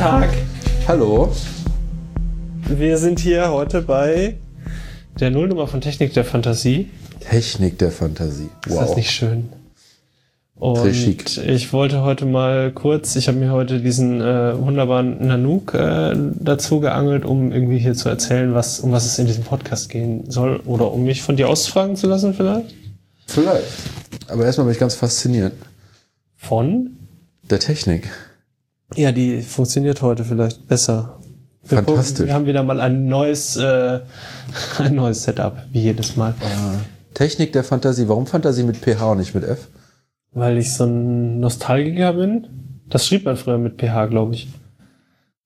Tag. Hallo. Wir sind hier heute bei der Nullnummer von Technik der Fantasie. Technik der Fantasie. Wow. Ist das nicht schön? Und ich wollte heute mal kurz, ich habe mir heute diesen äh, wunderbaren Nanook äh, dazu geangelt, um irgendwie hier zu erzählen, was, um was es in diesem Podcast gehen soll. Oder um mich von dir ausfragen zu lassen vielleicht? Vielleicht. Aber erstmal bin ich ganz fasziniert. Von? Der Technik. Ja, die funktioniert heute vielleicht besser. Wir Fantastisch. Gucken, wir haben wieder mal ein neues, äh, ein neues Setup, wie jedes Mal. Äh, Technik der Fantasie. Warum Fantasie mit PH und nicht mit F? Weil ich so ein Nostalgiker bin. Das schrieb man früher mit PH, glaube ich.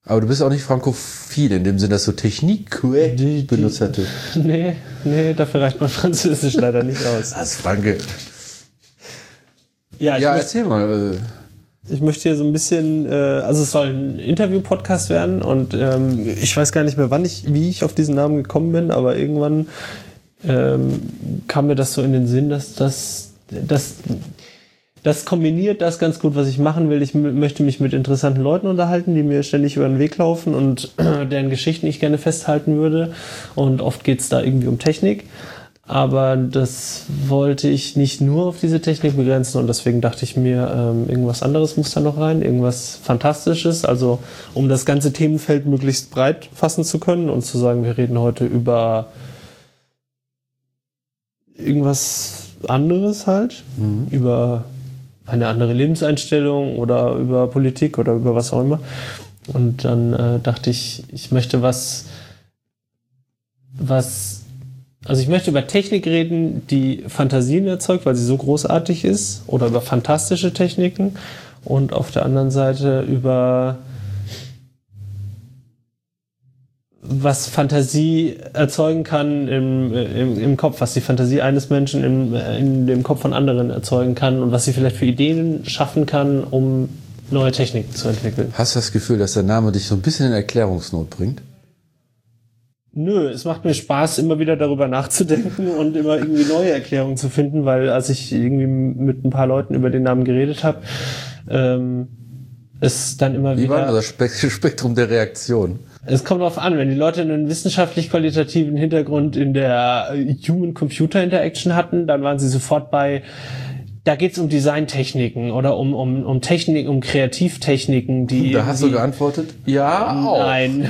Aber du bist auch nicht frankophil in dem Sinne, dass du Technik benutzt hättest. Nee, nee, dafür reicht mein Französisch leider nicht aus. Das Franke. Ja, ja erzähl mal. Äh. Ich möchte hier so ein bisschen, äh, also es soll ein Interview-Podcast werden und ähm, ich weiß gar nicht mehr, wann ich, wie ich auf diesen Namen gekommen bin, aber irgendwann ähm, kam mir das so in den Sinn, dass das, dass das kombiniert das ganz gut, was ich machen will. Ich möchte mich mit interessanten Leuten unterhalten, die mir ständig über den Weg laufen und deren Geschichten ich gerne festhalten würde. Und oft geht es da irgendwie um Technik. Aber das wollte ich nicht nur auf diese Technik begrenzen und deswegen dachte ich mir, ähm, irgendwas anderes muss da noch rein, irgendwas Fantastisches, also um das ganze Themenfeld möglichst breit fassen zu können und zu sagen, wir reden heute über irgendwas anderes halt, mhm. über eine andere Lebenseinstellung oder über Politik oder über was auch immer. Und dann äh, dachte ich, ich möchte was, was also ich möchte über Technik reden, die Fantasien erzeugt, weil sie so großartig ist, oder über fantastische Techniken und auf der anderen Seite über was Fantasie erzeugen kann im, im, im Kopf, was die Fantasie eines Menschen im, in dem Kopf von anderen erzeugen kann und was sie vielleicht für Ideen schaffen kann, um neue Techniken zu entwickeln. Hast du das Gefühl, dass der Name dich so ein bisschen in Erklärungsnot bringt? Nö, es macht mir Spaß, immer wieder darüber nachzudenken und immer irgendwie neue Erklärungen zu finden, weil als ich irgendwie mit ein paar Leuten über den Namen geredet habe, ähm, es dann immer Wie wieder. Wie war das Spektrum der Reaktion? Es kommt darauf an, wenn die Leute einen wissenschaftlich qualitativen Hintergrund in der Human-Computer-Interaction hatten, dann waren sie sofort bei da geht's um Designtechniken oder um, um, um Technik, um Kreativtechniken, die. Da hast du geantwortet? Ja, auch. Nein.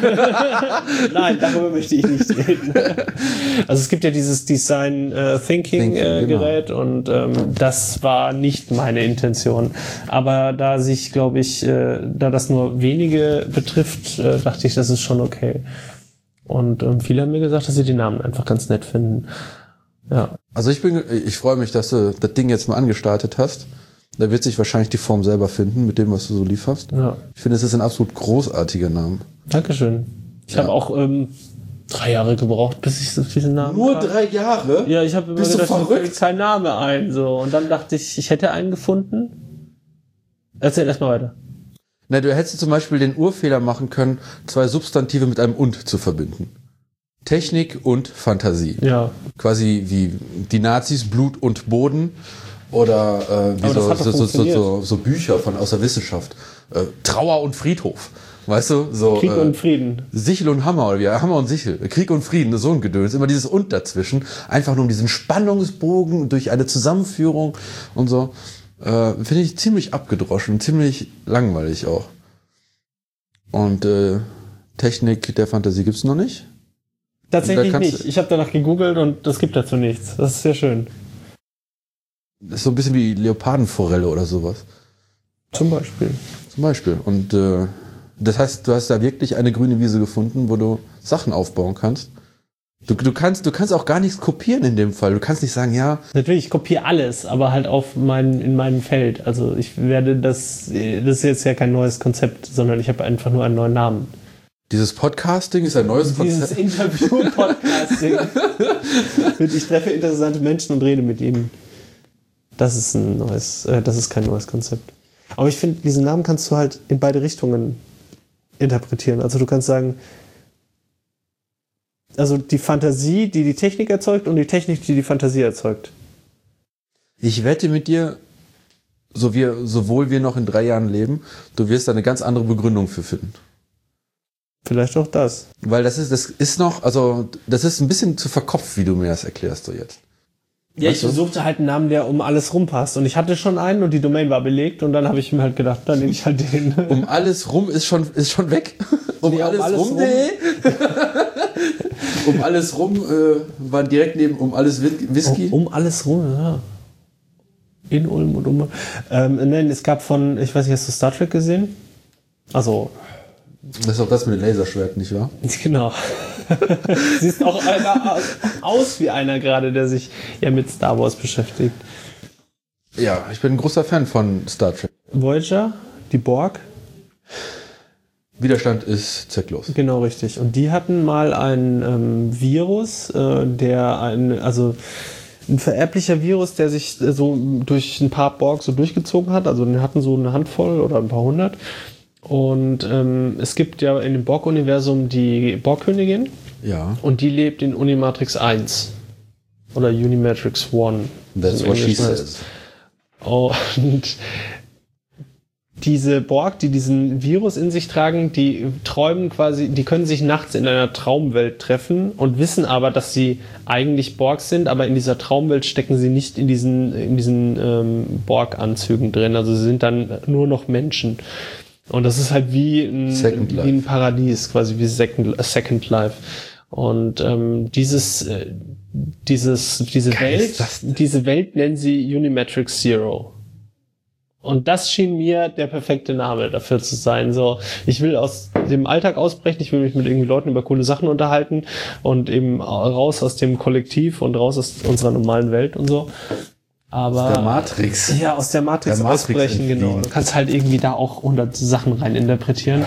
Nein, darüber möchte ich nicht reden. Also es gibt ja dieses Design äh, Thinking, Thinking äh, genau. Gerät genau. und ähm, das war nicht meine Intention. Aber da sich, glaube ich, äh, da das nur wenige betrifft, äh, dachte ich, das ist schon okay. Und ähm, viele haben mir gesagt, dass sie die Namen einfach ganz nett finden. Ja. Also ich bin, ich freue mich, dass du das Ding jetzt mal angestartet hast. Da wird sich wahrscheinlich die Form selber finden mit dem, was du so lieferst. Ja. Ich finde, es ist ein absolut großartiger Name. Dankeschön. Ich ja. habe auch ähm, drei Jahre gebraucht, bis ich so diesen Namen. Nur kam. drei Jahre? Ja, ich habe immer Bist gedacht, mir fällt kein Name ein. So. Und dann dachte ich, ich hätte einen gefunden. Erzähl erstmal weiter. Na, du hättest zum Beispiel den Urfehler machen können, zwei Substantive mit einem und zu verbinden. Technik und Fantasie. Ja. Quasi wie die Nazis Blut und Boden oder äh, wie so, so, so, so, so, Bücher von aus der Wissenschaft. Äh, Trauer und Friedhof. Weißt du, so. Krieg und äh, Frieden. Sichel und Hammer, oder wie? Hammer und Sichel. Krieg und Frieden, so ein Gedöns. Immer dieses Und dazwischen. Einfach nur um diesen Spannungsbogen durch eine Zusammenführung und so. Äh, Finde ich ziemlich abgedroschen, ziemlich langweilig auch. Und äh, Technik der Fantasie gibt's noch nicht. Tatsächlich nicht. Ich habe danach gegoogelt und es gibt dazu nichts. Das ist sehr schön. Das ist so ein bisschen wie Leopardenforelle oder sowas. Zum Beispiel. Zum Beispiel. Und äh, das heißt, du hast da wirklich eine grüne Wiese gefunden, wo du Sachen aufbauen kannst. Du, du, kannst, du kannst auch gar nichts kopieren in dem Fall. Du kannst nicht sagen, ja. Natürlich, ich kopiere alles, aber halt auf mein, in meinem Feld. Also ich werde das, das ist jetzt ja kein neues Konzept, sondern ich habe einfach nur einen neuen Namen. Dieses Podcasting ist ein neues Dieses Konzept. Dieses Interview-Podcasting. ich treffe interessante Menschen und rede mit ihnen. Das ist ein neues, äh, das ist kein neues Konzept. Aber ich finde, diesen Namen kannst du halt in beide Richtungen interpretieren. Also du kannst sagen, also die Fantasie, die die Technik erzeugt und die Technik, die die Fantasie erzeugt. Ich wette mit dir, so wir, sowohl wir noch in drei Jahren leben, du wirst da eine ganz andere Begründung für finden. Vielleicht auch das. Weil das ist, das ist noch, also das ist ein bisschen zu verkopft, wie du mir das erklärst so jetzt. Ja, Weißt ich du? suchte halt einen Namen, der um alles rumpasst. Und ich hatte schon einen und die Domain war belegt und dann habe ich mir halt gedacht, dann nehme ich halt den. Um alles rum ist schon, ist schon weg. Um Nee, um alles, alles rum, rum. nee. um alles rum äh, war direkt neben um alles Whi- Whisky. Um, um alles rum, ja. In Ulm und um. Ähm, nein, es gab von, ich weiß nicht, hast du Star Trek gesehen? Also, Das ist auch das mit dem Laserschwert, nicht wahr? genau. Siehst auch einer aus, wie einer gerade, der sich ja mit Star Wars beschäftigt. Ja, ich bin ein großer Fan von Star Trek. Voyager, die Borg, Widerstand ist zwecklos. Genau, richtig. Und die hatten mal ein ähm, Virus, äh, der ein, also ein vererblicher Virus, der sich äh, so durch ein paar Borg so durchgezogen hat. Also die hatten so eine Handvoll oder ein paar hundert. Und ähm, es gibt ja in dem Borg-Universum die Borg-Königin Ja, und die lebt in Unimatrix 1 oder Unimatrix 1. that's what she says. Und diese Borg, die diesen Virus in sich tragen, die träumen quasi, die können sich nachts in einer Traumwelt treffen und wissen aber, dass sie eigentlich Borg sind, aber in dieser Traumwelt stecken sie nicht in diesen, in diesen ähm, Borg-Anzügen drin. Also sie sind dann nur noch Menschen. Und das ist halt wie ein, wie ein Paradies, quasi wie Second, äh, Second Life. Und ähm, dieses, äh, dieses, diese Geil Welt, diese Welt nennen sie Unimatrix Zero. Und das schien mir der perfekte Name dafür zu sein. So, ich will aus dem Alltag ausbrechen, ich will mich mit irgendwie Leuten über coole Sachen unterhalten und eben raus aus dem Kollektiv und raus aus unserer normalen Welt und so. Aber Der Matrix. ja, aus der Matrix, Der Matrix ausbrechen, genau. Du kannst halt irgendwie da auch hundert Sachen rein interpretieren.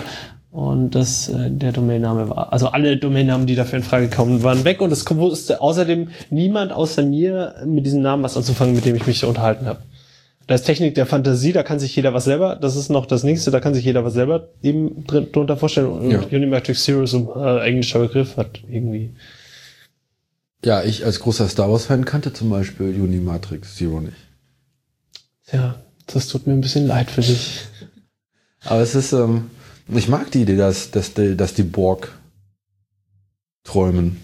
Und das, äh, der Domainname war, also alle Domainnamen, die dafür in Frage kamen, waren weg. Und es wusste außerdem niemand außer mir mit diesem Namen was anzufangen, mit dem ich mich so unterhalten habe. Da ist Technik der Fantasie, da kann sich jeder was selber, das ist noch das nächste, da kann sich jeder was selber eben drin, drunter vorstellen. Und Ja. Unimatrix Zero ist ein äh, englischer Begriff, hat irgendwie. Ja, ich als großer Star Wars-Fan kannte zum Beispiel Unimatrix Zero nicht. Ja, das tut mir ein bisschen leid für dich. Aber es ist, ähm, ich mag die Idee, dass, dass, die, dass die Borg träumen,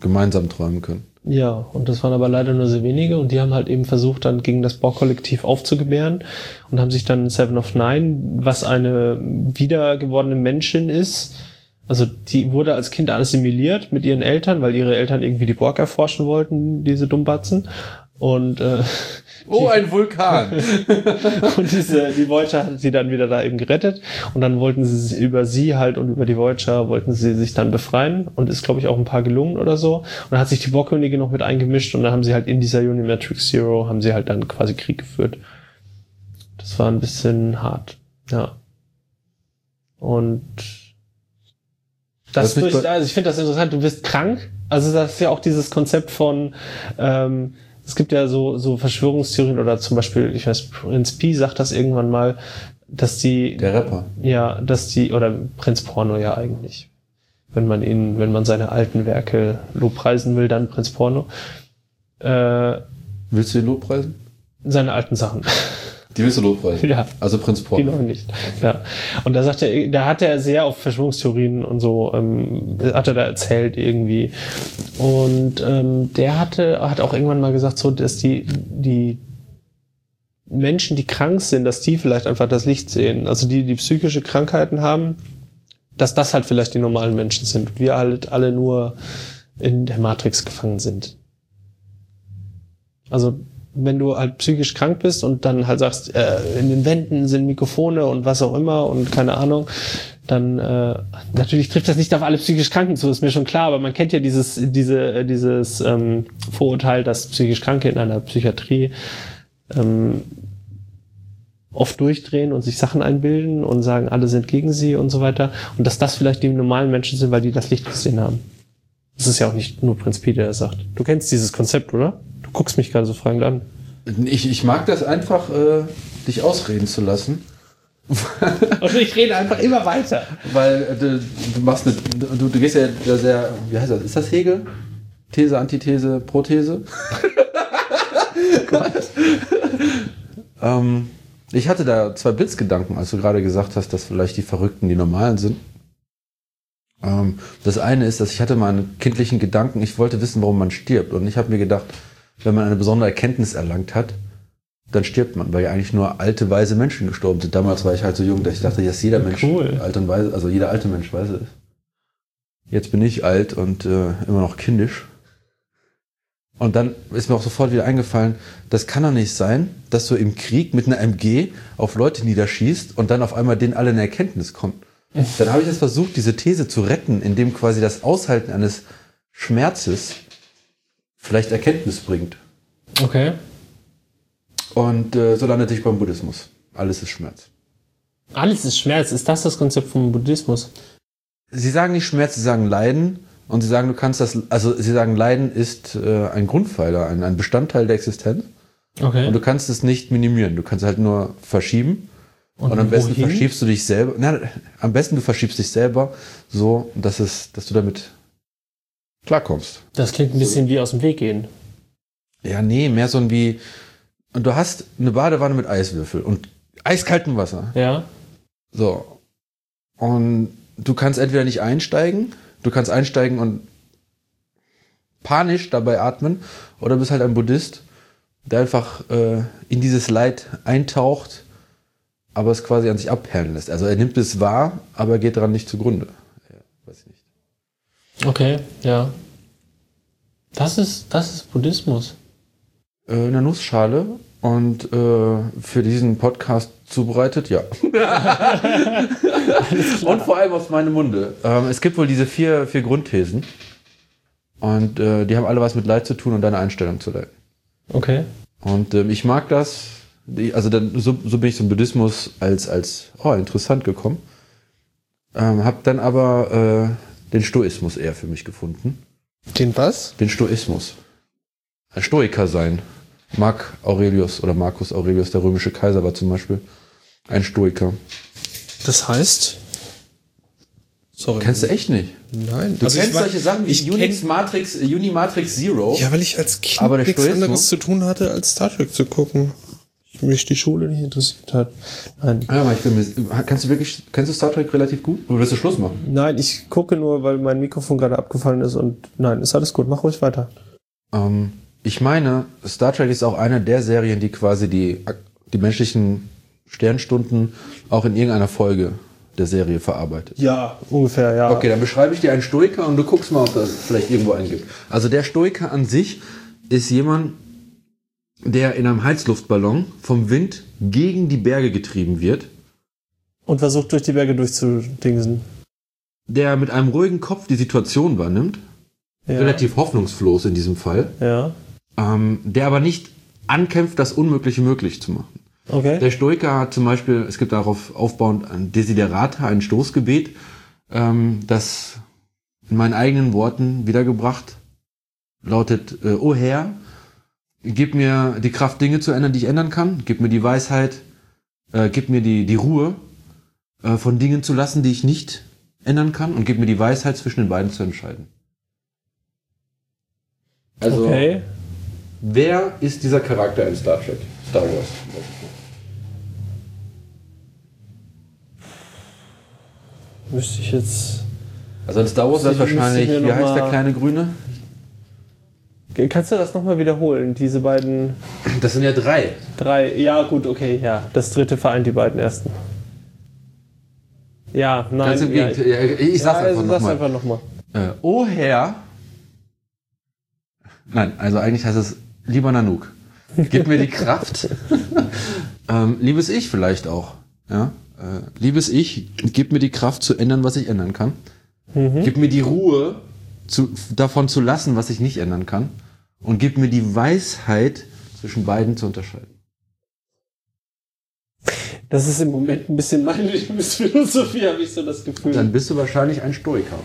gemeinsam träumen können. Ja, und das waren aber leider nur sehr wenige und die haben halt eben versucht, dann gegen das Borg-Kollektiv aufzugebären und haben sich dann Seven of Nine, was eine wiedergewordene Menschin ist, also die wurde als Kind assimiliert mit ihren Eltern, weil ihre Eltern irgendwie die Borg erforschen wollten, diese Dummbatzen. Und, äh, Oh, ein Vulkan! und diese, die Voyager hat sie dann wieder da eben gerettet. Und dann wollten sie sich über sie halt und über die Voyager wollten sie sich dann befreien. Und ist, glaube ich, auch ein paar gelungen oder so. Und dann hat sich die Borgkönigin noch mit eingemischt und dann haben sie halt in dieser Unimatrix Zero haben sie halt dann quasi Krieg geführt. Das war ein bisschen hart. Ja. Und das Das durch, also ich finde das interessant, du bist krank. Also das ist ja auch dieses Konzept von, ähm, es gibt ja so, so Verschwörungstheorien oder zum Beispiel, ich weiß, Prinz Pi sagt das irgendwann mal, dass die, Der Rapper. ja, dass die, oder Prinz Porno ja eigentlich. Wenn man ihn, wenn man seine alten Werke lobpreisen will, dann Prinz Porno. Äh, Willst du ihn lobpreisen? seine alten Sachen. Die willst du lobpreisen? Ja. Also Prinz Die Porno. noch nicht. Ja. Und da sagt er, da hat er sehr auf Verschwörungstheorien und so, ähm, hat er da erzählt irgendwie. Und ähm, der hatte, hat auch irgendwann mal gesagt, so, dass die, die Menschen, die krank sind, dass die vielleicht einfach das Licht sehen. Also die, die psychische Krankheiten haben, dass das halt vielleicht die normalen Menschen sind. Wir halt alle nur in der Matrix gefangen sind. Also wenn du halt psychisch krank bist und dann halt sagst, äh, in den Wänden sind Mikrofone und was auch immer und keine Ahnung, dann äh, natürlich trifft das nicht auf alle psychisch Kranken zu, ist mir schon klar, aber man kennt ja dieses, diese, äh, dieses ähm, Vorurteil, dass psychisch Kranke in einer Psychiatrie ähm, oft durchdrehen und sich Sachen einbilden und sagen, alle sind gegen sie und so weiter. Und dass das vielleicht die normalen Menschen sind, weil die das Licht gesehen haben. Das ist ja auch nicht nur Prinz Pi, der sagt. Du kennst dieses Konzept, oder? Guckst mich gerade so fragend an. Ich, ich mag das einfach, äh, dich ausreden zu lassen. Und ich rede einfach immer weiter. Weil äh, du, du machst eine, du, du gehst ja da sehr, wie heißt das? Ist das Hegel? These, Antithese, Prothese? Ähm, ich hatte da zwei Blitzgedanken, als du gerade gesagt hast, dass vielleicht die Verrückten die Normalen sind. Ähm, das eine ist, dass ich hatte mal einen kindlichen Gedanken, ich wollte wissen, warum man stirbt. Und ich habe mir gedacht, wenn man eine besondere Erkenntnis erlangt hat, dann stirbt man, weil ja eigentlich nur alte, weise Menschen gestorben sind. Damals war ich halt so jung, dass ich dachte, dass jeder Mensch Cool. alt und weise, also jeder alte Mensch weise ist. Jetzt bin ich alt und äh, immer noch kindisch. Und dann ist mir auch sofort wieder eingefallen, das kann doch nicht sein, dass du im Krieg mit einer MG auf Leute niederschießt und dann auf einmal denen alle eine Erkenntnis kommt. Dann habe ich jetzt versucht, diese These zu retten, indem quasi das Aushalten eines Schmerzes vielleicht Erkenntnis bringt. Okay. Und äh, so landete ich beim Buddhismus. Alles ist Schmerz. Alles ist Schmerz. Ist das das Konzept vom Buddhismus? Sie sagen nicht Schmerz, sie sagen Leiden. Und sie sagen, du kannst das, also sie sagen, Leiden ist äh, ein Grundpfeiler, ein, ein Bestandteil der Existenz. Okay. Und du kannst es nicht minimieren. Du kannst halt nur verschieben. Und, Und am besten wohin? verschiebst du dich selber. Na, am besten du verschiebst dich selber so, dass es, dass du damit klarkommst. Das klingt ein bisschen wie aus dem Weg gehen. Ja, nee, mehr so ein wie. Und du hast eine Badewanne mit Eiswürfel und eiskaltem Wasser. Ja. So. Und du kannst entweder nicht einsteigen, du kannst einsteigen und panisch dabei atmen, oder bist halt ein Buddhist, der einfach äh, in dieses Leid eintaucht, aber es quasi an sich abperlen lässt. Also er nimmt es wahr, aber er geht daran nicht zugrunde. Ja, weiß ich nicht. Okay, ja. Das ist, das ist Buddhismus. Äh, eine Nussschale und äh, für diesen Podcast zubereitet, ja. und vor allem aus meinem Munde. Ähm, es gibt wohl diese vier, vier Grundthesen. Und äh, die haben alle was mit Leid zu tun und deine Einstellung zu Leid. Okay. Und ähm, ich mag das. Also dann, so, so bin ich zum Buddhismus als, als oh, interessant gekommen. Ähm, hab dann aber äh, den Stoismus eher für mich gefunden. Den was? Den Stoismus. Ein Stoiker sein. Mark Aurelius oder Marcus Aurelius, der römische Kaiser, war zum Beispiel ein Stoiker. Das heißt. Sorry. Kennst du echt nicht? Nein. Du Also kennst war- solche Sachen wie ich Unix Matrix, Unimatrix Zero. Ja, weil ich als Kind nichts anderes zu tun hatte, als Star Trek zu gucken. Mich die Schule nicht interessiert hat. Nein. Ja, aber ich bin kannst du wirklich, kennst du Star Trek relativ gut? Oder willst du Schluss machen? Nein, ich gucke nur, weil mein Mikrofon gerade abgefallen ist und nein, ist alles gut. Mach ruhig weiter. Ähm, ich meine, Star Trek ist auch eine der Serien, die quasi die, die menschlichen Sternstunden auch in irgendeiner Folge der Serie verarbeitet. Ja, ungefähr, ja. Okay, dann beschreibe ich dir einen Stoiker und du guckst mal, ob das vielleicht irgendwo einen gibt. Also der Stoiker an sich ist jemand, der in einem Heizluftballon vom Wind gegen die Berge getrieben wird, Und versucht durch die Berge durchzudingsen. der mit einem ruhigen Kopf die Situation wahrnimmt, Ja. relativ hoffnungslos in diesem Fall, Ja. ähm, der aber nicht ankämpft, das Unmögliche möglich zu machen. Okay. Der Stoiker hat zum Beispiel, es gibt darauf aufbauend ein Desiderata, ein Stoßgebet, ähm, das in meinen eigenen Worten wiedergebracht lautet, äh, O Herr, gib mir die Kraft, Dinge zu ändern, die ich ändern kann, gib mir die Weisheit, äh, gib mir die, die Ruhe, äh, von Dingen zu lassen, die ich nicht ändern kann und gib mir die Weisheit, zwischen den beiden zu entscheiden. Also, okay. wer ist dieser Charakter in Star Trek? Star Wars. Müsste ich jetzt. Also in Star Wars ist wahrscheinlich, wie heißt der kleine Grüne? Kannst du das nochmal wiederholen? Diese beiden. Das sind ja drei. Drei. Ja, gut, okay, ja. Das dritte vereint die beiden ersten. Ja, nein. Ja, Gegenteil. Ja, ich sag's ja, einfach nochmal. nochmal. Äh, oh Herr. Nein, also eigentlich heißt es lieber Nanook. Gib mir die Kraft. ähm, liebes Ich vielleicht auch. Ja? Äh, liebes Ich, gib mir die Kraft zu ändern, was ich ändern kann. Gib mir die Ruhe, zu, davon zu lassen, was ich nicht ändern kann. Und gib mir die Weisheit, zwischen beiden zu unterscheiden. Das ist im Moment ein bisschen meine Philosophie, habe ich so das Gefühl. Dann bist du wahrscheinlich ein Stoiker.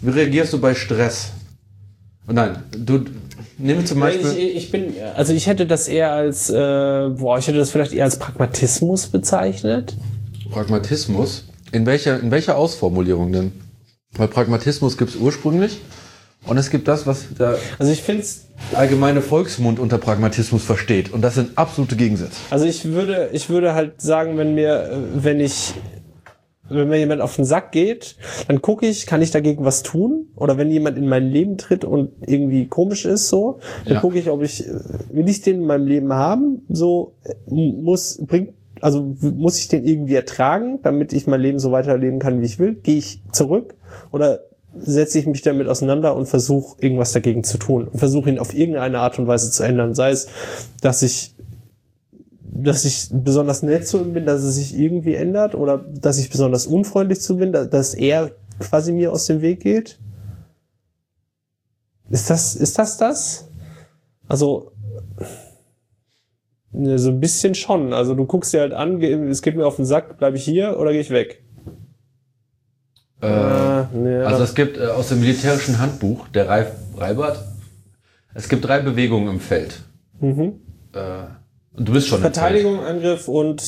Wie reagierst du bei Stress? Oh nein, du nimm zum Beispiel. ich, ich bin, also ich hätte das eher als, äh, boah, ich hätte das vielleicht eher als Pragmatismus bezeichnet. Pragmatismus. In welcher, in welcher Ausformulierung denn? Weil Pragmatismus gibt es ursprünglich und es gibt das, was der Also ich finde es, allgemeine Volksmund unter Pragmatismus versteht. Und das sind absolute Gegensätze. also ich würde, ich würde halt sagen, wenn mir, wenn ich wenn mir jemand auf den Sack geht, dann gucke ich, kann ich dagegen was tun? Oder wenn jemand in mein Leben tritt und irgendwie komisch ist, so, dann Ja. gucke ich, ob ich, will ich den in meinem Leben haben? So, äh, muss, bringt, also muss ich den irgendwie ertragen, damit ich mein Leben so weiterleben kann, wie ich will? Gehe ich zurück? Oder setze ich mich damit auseinander und versuche irgendwas dagegen zu tun und versuche ihn auf irgendeine Art und Weise zu ändern. Sei es, dass ich dass ich besonders nett zu ihm bin, dass es sich irgendwie ändert oder dass ich besonders unfreundlich zu bin, da- dass er quasi mir aus dem Weg geht? Ist das, ist das das? Also, so ein bisschen schon. Also du guckst dir halt an, es geht mir auf den Sack, bleibe ich hier oder gehe ich weg? Äh, ne, Also es gibt äh, aus dem militärischen Handbuch, der Reif, Reibert, es gibt drei Bewegungen im Feld. mhm. Äh, und du bist schon im Verteidigung, Angriff und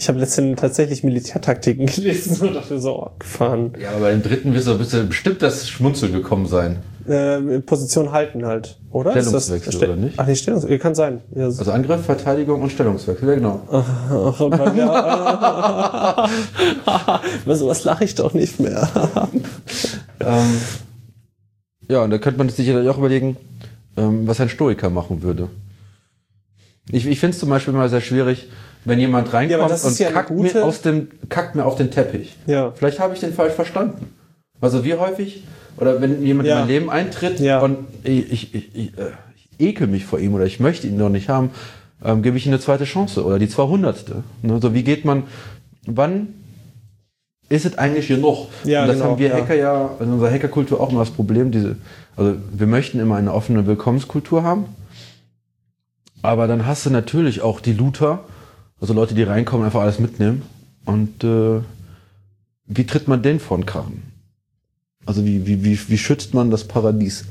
ich habe letztens tatsächlich Militärtaktiken gelesen und dachte so, oh, gefahren. Feld. Ja, aber beim dritten wirst du bestimmt das Schmunzeln gekommen sein. Äh, Position halten halt, oder? Stellungswechsel, das, oder nicht? Ach nee, Stellungswechsel, kann sein. Ja, so. Also Angriff, Verteidigung und Stellungswechsel, ja genau. Über sowas lache ich doch nicht mehr. Ähm, ja, und da könnte man sich sicherlich auch überlegen, ähm, was ein Stoiker machen würde. Ich, ich finde es zum Beispiel mal sehr schwierig, wenn jemand reinkommt aber ist und ja kackt, mir aus dem, kackt mir auf den Teppich. ja. Vielleicht habe ich den falsch verstanden. Also wie häufig, oder wenn jemand Ja. in mein Leben eintritt Ja. und ich, ich, ich, ich, äh, ich ekel mich vor ihm oder ich möchte ihn noch nicht haben, ähm, gebe ich ihm eine zweite Chance oder die 200. Ne? Also wie geht man, wann ist es eigentlich genug? Ja, und das genau, haben wir ja. Hacker ja, in unserer Hackerkultur auch immer das Problem, diese, also wir möchten immer eine offene Willkommenskultur haben, aber dann hast du natürlich auch die Looter, also Leute, die reinkommen, einfach alles mitnehmen und äh, wie tritt man den vor den Karren? Also wie, wie, wie, wie schützt man das Paradies?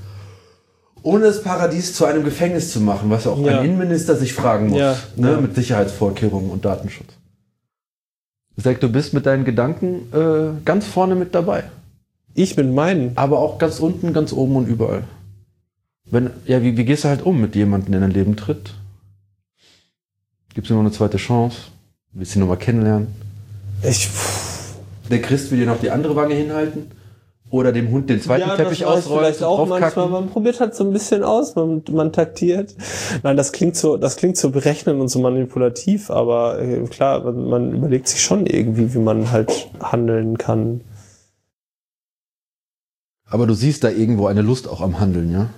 Ohne das Paradies zu einem Gefängnis zu machen, was auch Ja. ein Innenminister sich fragen muss, Ja, ne, ja. mit Sicherheitsvorkehrungen und Datenschutz. Sag, du bist mit deinen Gedanken äh, ganz vorne mit dabei. Ich mit meinen. Aber auch ganz unten, ganz oben und überall. Wenn, ja, wie, wie gehst du halt um mit jemandem, der in dein Leben tritt? Gibst du noch eine zweite Chance? Willst du ihn nochmal kennenlernen? Ich, Der Christ will dir noch die andere Wange hinhalten? Oder dem Hund den zweiten Teppich das mache ich ausrollen, vielleicht auch manchmal. Man probiert halt so ein bisschen aus, man, man taktiert. Nein, das klingt so, das klingt so berechnend und so manipulativ, aber äh, klar, man, man überlegt sich schon irgendwie, wie man halt handeln kann. Aber du siehst da irgendwo eine Lust auch am Handeln, ja?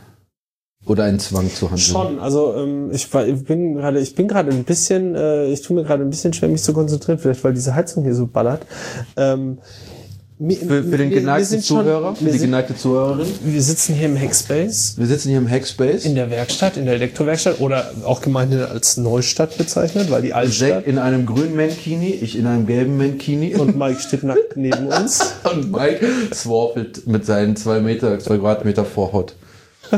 Oder einen Zwang zu handeln? Schon, also ähm, ich, war, ich bin gerade, ich bin gerade ein bisschen, äh, ich tue mir gerade ein bisschen schwer, mich zu konzentrieren, vielleicht weil diese Heizung hier so ballert. Ähm, Für, für den geneigten schon- Zuhörer, für die geneigte Zuhörerin. wir sitzen hier im Hackspace. Wir sitzen hier im Hackspace. In der Werkstatt, in der Elektrowerkstatt oder auch gemeinhin als Neustadt bezeichnet, weil die Altstadt in einem grünen Mankini, ich in einem gelben Mankini. und Mike steht nackt neben uns. Und Mike swarfelt mit seinen zwei Meter, zwei Quadratmeter Vorhaut. Oh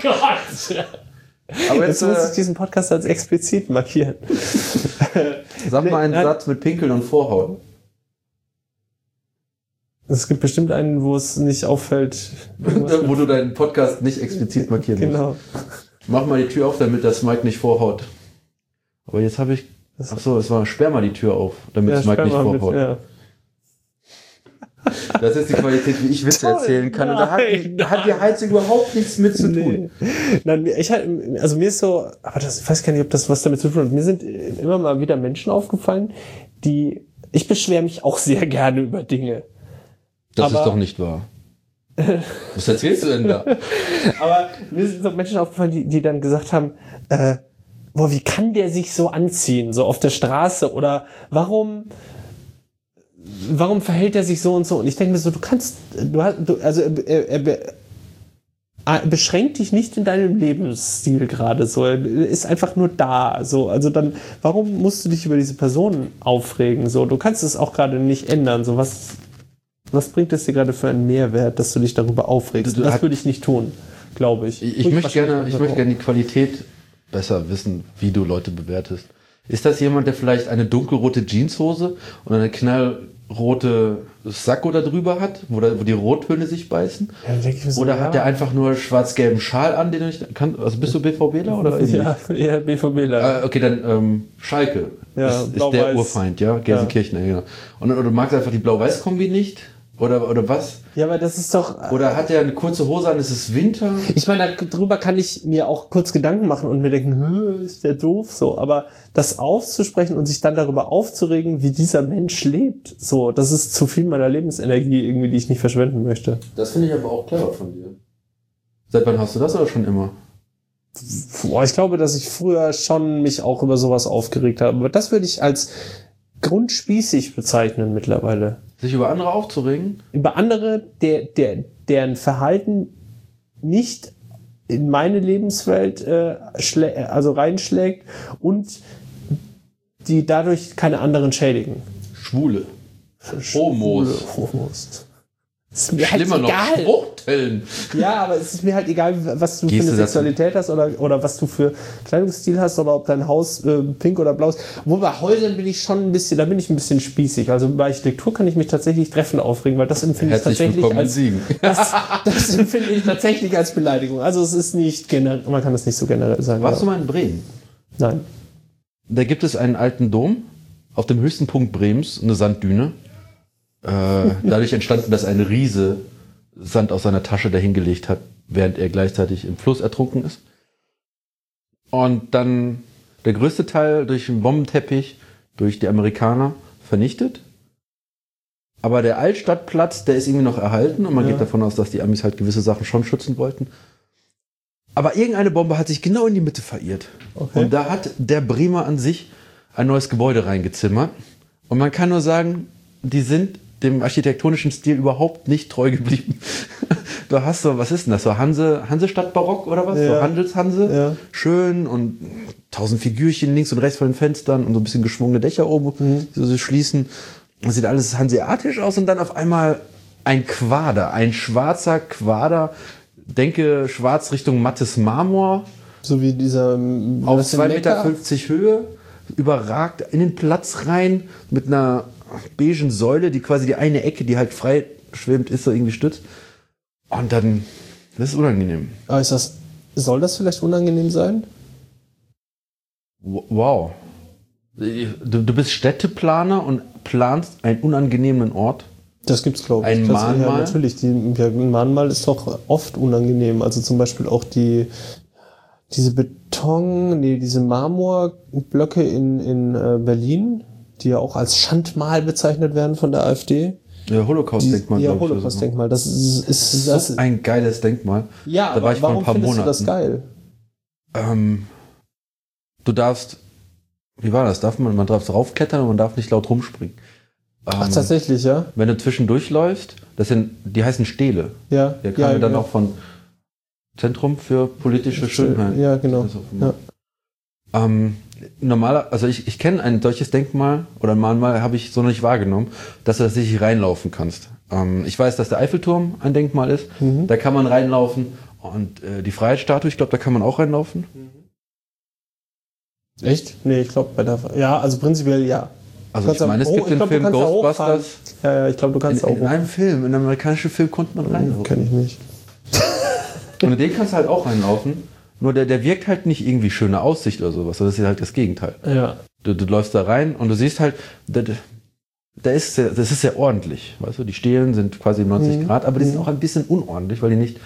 Gott! Aber Jetzt jetzt, muss ich äh, diesen Podcast als explizit markieren. sag mal einen. Satz mit Pinkeln und Vorhaut. Es gibt bestimmt einen, wo es nicht auffällt. Wo du deinen Podcast nicht explizit markieren musst. genau. Mach mal die Tür auf, damit das Mike nicht vorhaut. Aber jetzt habe ich. Ach so, es war, sperr mal die Tür auf, damit Ja, es Mike nicht mal mit, vorhaut. ja. Das ist die Qualität, wie ich Witze Toll, erzählen kann. Und da hat, nein, die- hat die Heizung überhaupt nichts mit zu tun. Nee. Nein, ich halt, also mir ist so, aber das, ich weiß gar nicht, ob das was damit zu tun hat. Mir sind immer mal wieder Menschen aufgefallen, die, ich beschwere mich auch sehr gerne über Dinge. Das Aber- ist doch nicht wahr. Was erzählst du denn da? Aber mir sind so Menschen aufgefallen, die, die dann gesagt haben, äh, boah, wie kann der sich so anziehen, so auf der Straße? Oder warum, warum verhält er sich so und so? Und ich denke mir so, du kannst, du hast, du, also er, er, er, er beschränkt dich nicht in deinem Lebensstil gerade so. Er ist einfach nur da. So, also dann, warum musst du dich über diese Person aufregen? So, du kannst es auch gerade nicht ändern. So, was, was bringt es dir gerade für einen Mehrwert, dass du dich darüber aufregst? Das würde ich nicht tun, glaube ich. Ich, ich möchte gerne, ich möchte gerne die Qualität besser wissen, wie du Leute bewertest. Ist das jemand, der vielleicht eine dunkelrote Jeanshose und eine knallrote Sakko da drüber hat, wo, da, wo die Rottöne sich beißen? Ja, so, Oder ja. hat der einfach nur schwarz-gelben Schal an, den du nicht kann? Also bist du BVBler oder? Ja, eher BVBler. Äh, okay, dann ähm, Schalke Ja, ist, ist der. Urfeind, ja, Gelsenkirchen, ja. genau. Und oder du magst einfach die Blau-Weiß-Kombi nicht? Oder, oder was? Ja, aber das ist doch. Oder hat er eine kurze Hose an, es ist Winter? Ich meine, darüber kann ich mir auch kurz Gedanken machen und mir denken, "Hö, ist der doof so. Aber das auszusprechen und sich dann darüber aufzuregen, wie dieser Mensch lebt, so, das ist zu viel meiner Lebensenergie irgendwie, die ich nicht verschwenden möchte. Das finde ich aber auch clever von dir. Seit wann hast du das oder schon immer? Boah, ich glaube, dass ich früher schon mich auch über sowas aufgeregt habe. Aber das würde ich als grundspießig bezeichnen mittlerweile. Sich über andere aufzuregen? Über andere, der, der, deren Verhalten nicht in meine Lebenswelt äh, also reinschlägt und die dadurch keine anderen schädigen. Schwule. Homos. Schwule Homos. Ist mir halt Schlimmer noch, Schwuchteln. Ja, aber es ist mir halt egal, was du Gehst für eine? Sexualität hast oder, oder was du für Kleidungsstil hast oder ob dein Haus äh, pink oder blau ist. Wo bei Häusern bin ich schon ein bisschen, da bin ich ein bisschen spießig. Also bei Architektur kann ich mich tatsächlich treffend aufregen, weil das empfinde ich Herzlich tatsächlich willkommen in als, Siegen. das, das empfinde ich tatsächlich als Beleidigung. Also es ist nicht generell, man kann das nicht so generell sagen. Warst du mal in Bremen? Nein. Da gibt es einen alten Dom, auf dem höchsten Punkt Bremens, eine Sanddüne. Äh, dadurch entstanden, dass ein Riese Sand aus seiner Tasche dahingelegt hat, während er gleichzeitig im Fluss ertrunken ist. Und dann der größte Teil durch einen Bombenteppich, durch die Amerikaner vernichtet. Aber der Altstadtplatz, der ist irgendwie noch erhalten und man Ja. geht davon aus, dass die Amis halt gewisse Sachen schon schützen wollten. Aber irgendeine Bombe hat sich genau in die Mitte verirrt. Okay. Und da hat der Bremer an sich ein neues Gebäude reingezimmert. Und man kann nur sagen, die sind dem architektonischen Stil überhaupt nicht treu geblieben. Du hast so, was ist denn das? So Hanse, Hansestadt Barock oder was? So Ja. Handelshanse. Ja. Schön und tausend Figürchen links und rechts von den Fenstern und so ein bisschen geschwungene Dächer oben, Mhm. die so sich schließen. Das sieht alles hanseatisch aus und dann auf einmal ein Quader, ein schwarzer Quader. Denke schwarz Richtung mattes Marmor So wie dieser auf was in 2,50 Mekka? Meter Höhe, überragt in den Platz rein mit einer beigen Säule, die quasi die eine Ecke, die halt frei schwimmt, ist, so irgendwie stützt. Und dann, das ist unangenehm. Aber ist das, soll das vielleicht unangenehm sein? Wow. Du, du bist Städteplaner und planst einen unangenehmen Ort. Das gibt's, glaube ich. Ein Das- Ja, Mahnmal? natürlich. Die, ja, ein Mahnmal ist doch oft unangenehm. Also zum Beispiel auch die, diese Beton, nee, diese Marmorblöcke in, in äh, Berlin, die ja auch als Schandmal bezeichnet werden von der AfD. Ja, Die, Holocaust-Denkmal. ja, so. Holocaust-Denkmal. Das ist, ist das, So ein geiles Denkmal. ja, da war ich vor warum ein paar findest du das Monaten. geil? Ähm, du darfst, wie war das? Darf man, man darf draufklettern und man darf nicht laut rumspringen. Ach, Ähm, tatsächlich, ja? Wenn du zwischendurch läufst, das sind, die heißen Stele. Ja. Der kam ja, dann ja. auch von Zentrum für politische Schönheit. Ja, genau. Immer- Ähm, normaler, also ich, ich kenne ein solches Denkmal oder ein Mahnmal habe ich so noch nicht wahrgenommen, dass du tatsächlich reinlaufen kannst. Ähm, ich weiß, dass der Eiffelturm ein Denkmal ist. Mhm. Da kann man reinlaufen. Und äh, die Freiheitsstatue, ich glaube, da kann man auch reinlaufen. Echt? Nee, ich glaube bei der. Ja, also prinzipiell ja. Also ich meine, es gibt oh, den glaub, Film da. Ghostbusters. Ja, ja, ich glaube, du In, kannst auch in einem Film, in einem amerikanischen Film konnte man reinlaufen. Kenn ich nicht. Und in den kannst du halt auch reinlaufen. Nur der, der wirkt halt nicht irgendwie schöne Aussicht oder sowas. Das ist halt das Gegenteil. Ja. Du, du läufst da rein und du siehst halt, da, da ist sehr, das ist sehr ordentlich. Weißt du, die Stelen sind quasi 90 Mhm. Grad, aber die sind Mhm. auch ein bisschen unordentlich, weil die nicht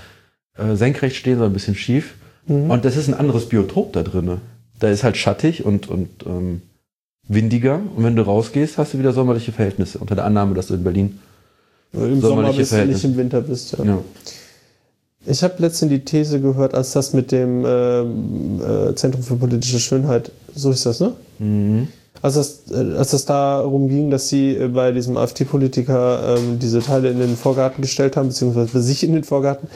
äh, senkrecht stehen, sondern ein bisschen schief. Mhm. Und das ist ein anderes Biotop da drinne. Da ist halt schattig und, und ähm, windiger. Und wenn du rausgehst, hast du wieder sommerliche Verhältnisse. Unter der Annahme, dass du in Berlin. Im Sommer Sommerliche bist du nicht Verhältnisse. im Winter bist. Ja. Ja. Ich habe letztens die These gehört, als das mit dem ähm, äh, Zentrum für politische Schönheit, so ist das, ne? Mhm. Als das, äh, als das darum ging, dass sie äh, bei diesem AfD-Politiker ähm, diese Teile in den Vorgarten gestellt haben, beziehungsweise bei sich in den Vorgarten.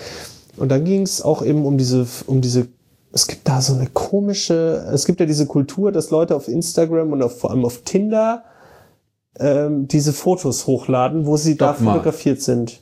Und dann ging es auch eben um diese, um diese, es gibt da so eine komische, es gibt ja diese Kultur, dass Leute auf Instagram und auf, vor allem auf Tinder ähm, diese Fotos hochladen, wo sie da Stopp mal. fotografiert sind.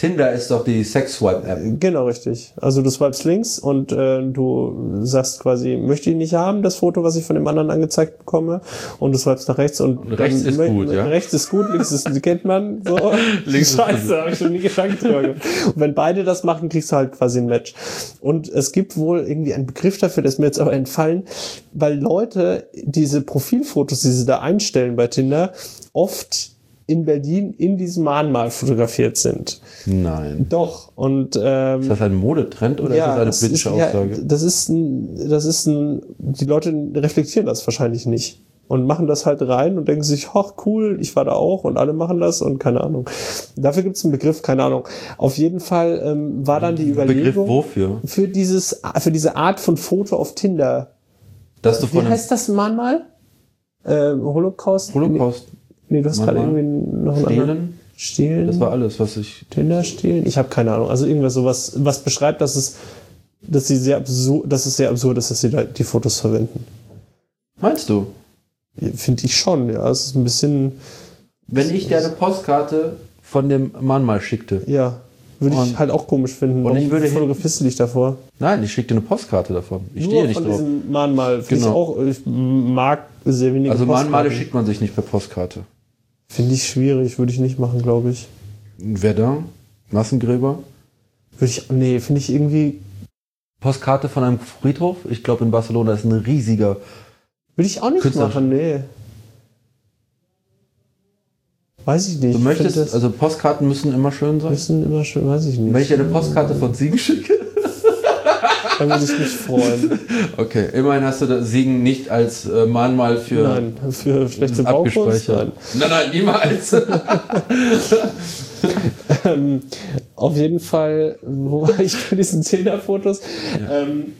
Tinder ist doch die Sex-Swipe-App. Genau, richtig. Also du swipes links und äh, du sagst quasi, möchte ich nicht haben, das Foto, was ich von dem anderen angezeigt bekomme. Und du swipes nach rechts und, Und rechts ist gut, ja? Rechts ist gut, links ist, kennt man. So. Links Scheiße, habe ich schon nie geschafft. Und wenn beide das machen, kriegst du halt quasi ein Match. Und es gibt wohl irgendwie einen Begriff dafür, der ist mir jetzt aber entfallen, weil Leute diese Profilfotos, die sie da einstellen bei Tinder, oft in Berlin in diesem Mahnmal fotografiert sind. Nein. Doch. Und ähm, Ist das ein Modetrend oder ist das eine politische Aussage? Ja, das ist ein, das ist ein, die Leute reflektieren das wahrscheinlich nicht und machen das halt rein und denken sich, ach cool, ich war da auch und alle machen das und keine Ahnung. Dafür gibt es einen Begriff, keine Ahnung. Auf jeden Fall ähm, war dann die Begriff Überlegung wofür? für dieses, für diese Art von Foto auf Tinder. Dass du Wie von einem heißt das Mahnmal? Äh, Holocaust? Holocaust Nee, du hast gerade irgendwie noch einen anderen. stehlen? Stehlen? Das war alles, was ich. Tinder stehlen? Ich habe keine Ahnung. Also irgendwas sowas, was beschreibt, dass es, dass sie sehr absurd, dass es sehr absurd ist, dass sie da die Fotos verwenden. Meinst du? Finde ich schon, ja. Es ist ein bisschen, Wenn ich dir eine Postkarte von dem Mann mal schickte. ja, würde ich halt auch komisch finden. und ich würde fotografierst du dich davor? Nein, ich schicke dir eine Postkarte davon. Ich Nur stehe nicht von drauf. diesem Mahnmal. Genau. ich auch, ich mag sehr wenige Also Mahnmale schickt man sich nicht per Postkarte. Finde ich schwierig, würde ich nicht machen, glaube ich. Wer da? Massengräber? Würde ich, nee, finde ich irgendwie, Postkarte von einem Friedhof? Ich glaube, in Barcelona ist ein riesiger. würde ich auch nicht Künstler- machen, nee. Weiß ich nicht. Du möchtest, also Postkarten müssen immer schön sein. müssen immer schön, weiß ich nicht. Wenn ich dir eine Postkarte von Siegen schicke? Dann würde ich mich freuen. Okay, immerhin hast du das Siegen nicht als äh, Mahnmal für Nein, für schlechte Baukunst. Nein. Nein, nein, niemals. Ähm, auf jeden Fall, wo war ich bei diesen Zehner-Fotos? Ähm,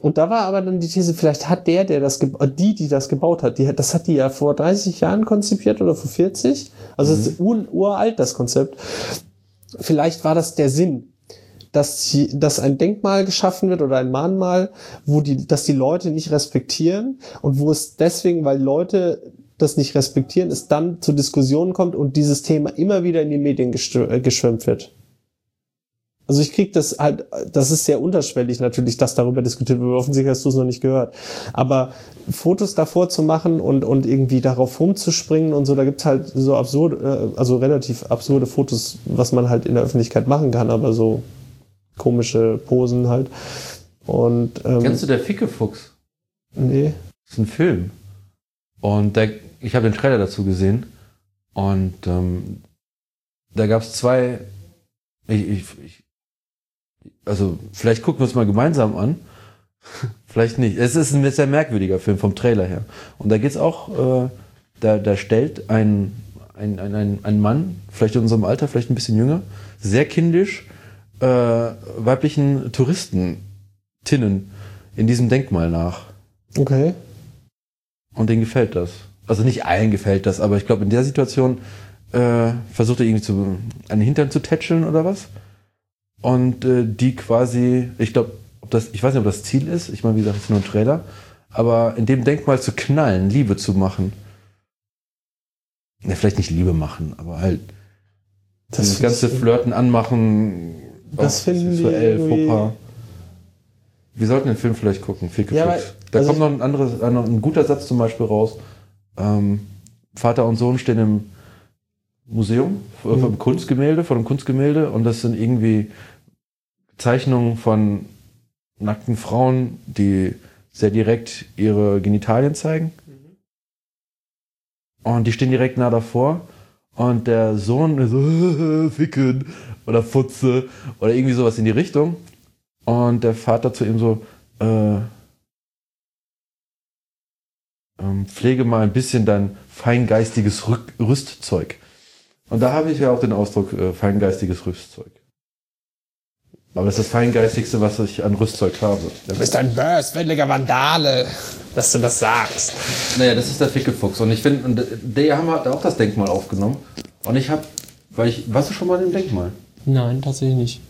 und da war aber dann die These, vielleicht hat der, der das, die, die das gebaut hat, die, das hat die ja vor 30 Jahren konzipiert oder vor 40. Also es ist ur, uralt, das Konzept. Vielleicht war das der Sinn, dass, die, dass ein Denkmal geschaffen wird oder ein Mahnmal, wo die, dass die Leute nicht respektieren und wo es deswegen, weil Leute das nicht respektieren, es dann zu Diskussionen kommt und dieses Thema immer wieder in die Medien äh, geschwemmt wird. Also ich krieg das halt, das ist sehr unterschwellig natürlich, dass darüber diskutiert wird. Offensichtlich hast du es noch nicht gehört. Aber Fotos davor zu machen und, und irgendwie darauf rumzuspringen und so, da gibt's halt so absurde, äh, also relativ absurde Fotos, was man halt in der Öffentlichkeit machen kann, aber so komische Posen halt. Und ähm, Kennst du der Fickefuchs? nee. Das ist ein Film. Und der, ich habe den Trailer dazu gesehen. Und ähm, da gab es zwei. Ich, ich, ich, also, vielleicht gucken wir uns mal gemeinsam an. vielleicht nicht. Es ist ein sehr merkwürdiger Film vom Trailer her. Und da geht's auch, äh, da, da stellt ein, ein, ein, ein, ein Mann, vielleicht in unserem Alter, vielleicht ein bisschen jünger, sehr kindisch, äh, weiblichen Touristentinnen in diesem Denkmal nach. Okay. Und denen gefällt das. Also nicht allen gefällt das, aber ich glaube, in der Situation äh, versucht er irgendwie zu, an den Hintern zu tätscheln oder was. Und äh, die quasi, ich glaube, ob das, ich weiß nicht, ob das Ziel ist, ich meine, wie gesagt, es ist nur ein Trailer, aber in dem Denkmal zu knallen, Liebe zu machen. Ja, vielleicht nicht Liebe machen, aber halt Das das, ganze Flirten anmachen. Das auch finden sexuell, irgendwie-. Wir sollten den Film vielleicht gucken. Ficke Ja, weil- da also kommt noch ein anderes, ein, ein guter Satz zum Beispiel raus. Ähm, Vater und Sohn stehen im Museum äh, Mhm. vom Kunstgemälde, von einem Kunstgemälde und das sind irgendwie Zeichnungen von nackten Frauen, die sehr direkt ihre Genitalien zeigen. Und die stehen direkt nah davor. Und der Sohn ist so, ficken oder Futze oder irgendwie sowas in die Richtung. Und der Vater zu ihm so, äh, ähm, pflege mal ein bisschen dein feingeistiges Rück Rüstzeug. Und da habe ich ja auch den Ausdruck äh, feingeistiges Rüstzeug. Aber das ist das feingeistigste, was ich an Rüstzeug habe. Du bist ein böswilliger Vandale, dass du das sagst. Naja, das ist der Fickefuchs. Und ich finde, der haben hat auch das Denkmal aufgenommen. Und ich habe, weil ich, warst du schon mal im Denkmal? Nein, tatsächlich nicht.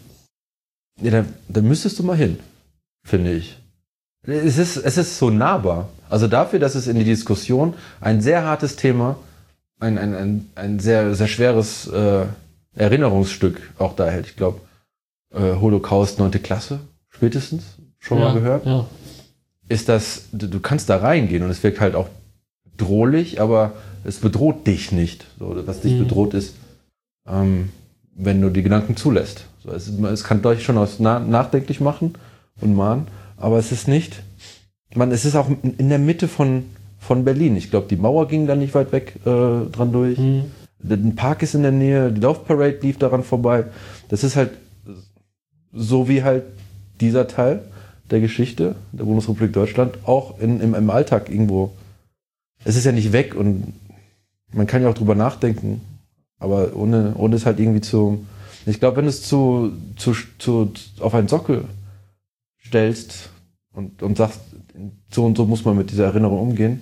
Ja, da, da müsstest du mal hin, finde ich. Es ist, es ist so nahbar. Also dafür, dass es in die Diskussion ein sehr hartes Thema, ein, ein, ein, ein sehr, sehr schweres äh, Erinnerungsstück auch da hält. Ich glaube, äh, Holocaust 9. Klasse, spätestens, schon mal gehört. Ja. Ist das, du, du kannst da reingehen und es wirkt halt auch drohlich, aber es bedroht dich nicht. So, was dich Mhm. bedroht ist, ähm, wenn du die Gedanken zulässt. So, es, es kann dich schon aus na, nachdenklich machen und mahnen, aber es ist nicht. Man, es ist auch in in der Mitte von, von Berlin. Ich glaube, die Mauer ging da nicht weit weg äh, dran durch. Mhm. Ein Park ist in der Nähe, die Laufparade lief daran vorbei. Das ist halt so wie halt dieser Teil der Geschichte der Bundesrepublik Deutschland auch in, im, im Alltag irgendwo. Es ist ja nicht weg und man kann ja auch drüber nachdenken, aber ohne, ohne es halt irgendwie zu. Ich glaube, wenn du es zu, zu, zu, auf einen Sockel stellst und, und sagst, so und so muss man mit dieser Erinnerung umgehen,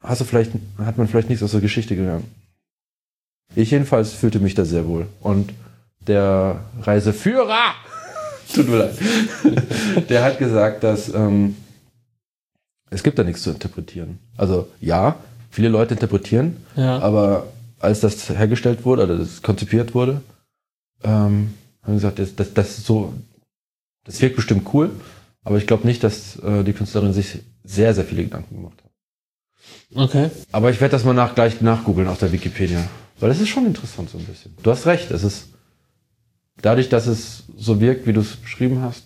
hast du vielleicht, hat man vielleicht nichts aus der Geschichte gelernt. Ich jedenfalls fühlte mich da sehr wohl. Und der Reiseführer, tut mir leid, der hat gesagt, dass ähm, es gibt da nichts zu interpretieren. Also ja, viele Leute interpretieren, Ja. aber als das hergestellt wurde, oder das konzipiert wurde, ähm, haben gesagt, das, das, das ist so, das wirkt bestimmt cool, aber ich glaube nicht, dass äh, die Künstlerin sich sehr, sehr viele Gedanken gemacht hat. Okay. Aber ich werde das mal nach, gleich nachgoogeln auf der Wikipedia. Weil das ist schon interessant so ein bisschen. Du hast recht, es ist dadurch, dass es so wirkt, wie du es beschrieben hast,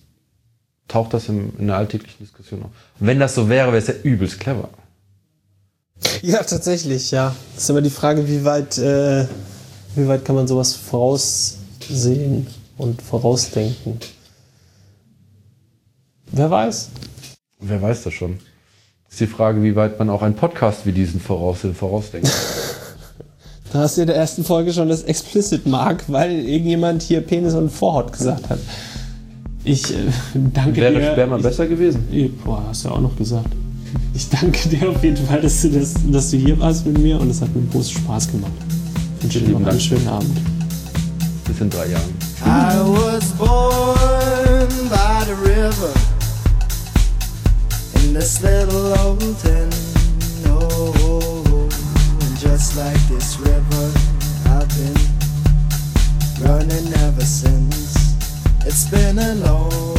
taucht das im, in der alltäglichen Diskussion auf. Wenn das so wäre, wäre es ja übelst clever. Ja, tatsächlich, ja. Das ist immer die Frage, wie weit, äh, wie weit kann man sowas voraussehen und vorausdenken. Wer weiß? Wer weiß das schon? Ist die Frage, wie weit man auch einen Podcast wie diesen voraus, vorausdenkt. Da hast du in der ersten Folge schon das Explicit Mark, weil irgendjemand hier Penis und Vorhaut gesagt hat. Ich äh, danke Wäre dir. Sperma ich, besser gewesen? Boah, hast du ja auch noch gesagt. Ich danke dir auf jeden Fall, dass du, das, dass du hier warst mit mir und es hat mir großen Spaß gemacht. Ich wünsche dir noch einen Dank. schönen Abend. Bis in drei Jahren. I was born by the river in this little old town. Oh, and just like this river, I've been running ever since. It's been a long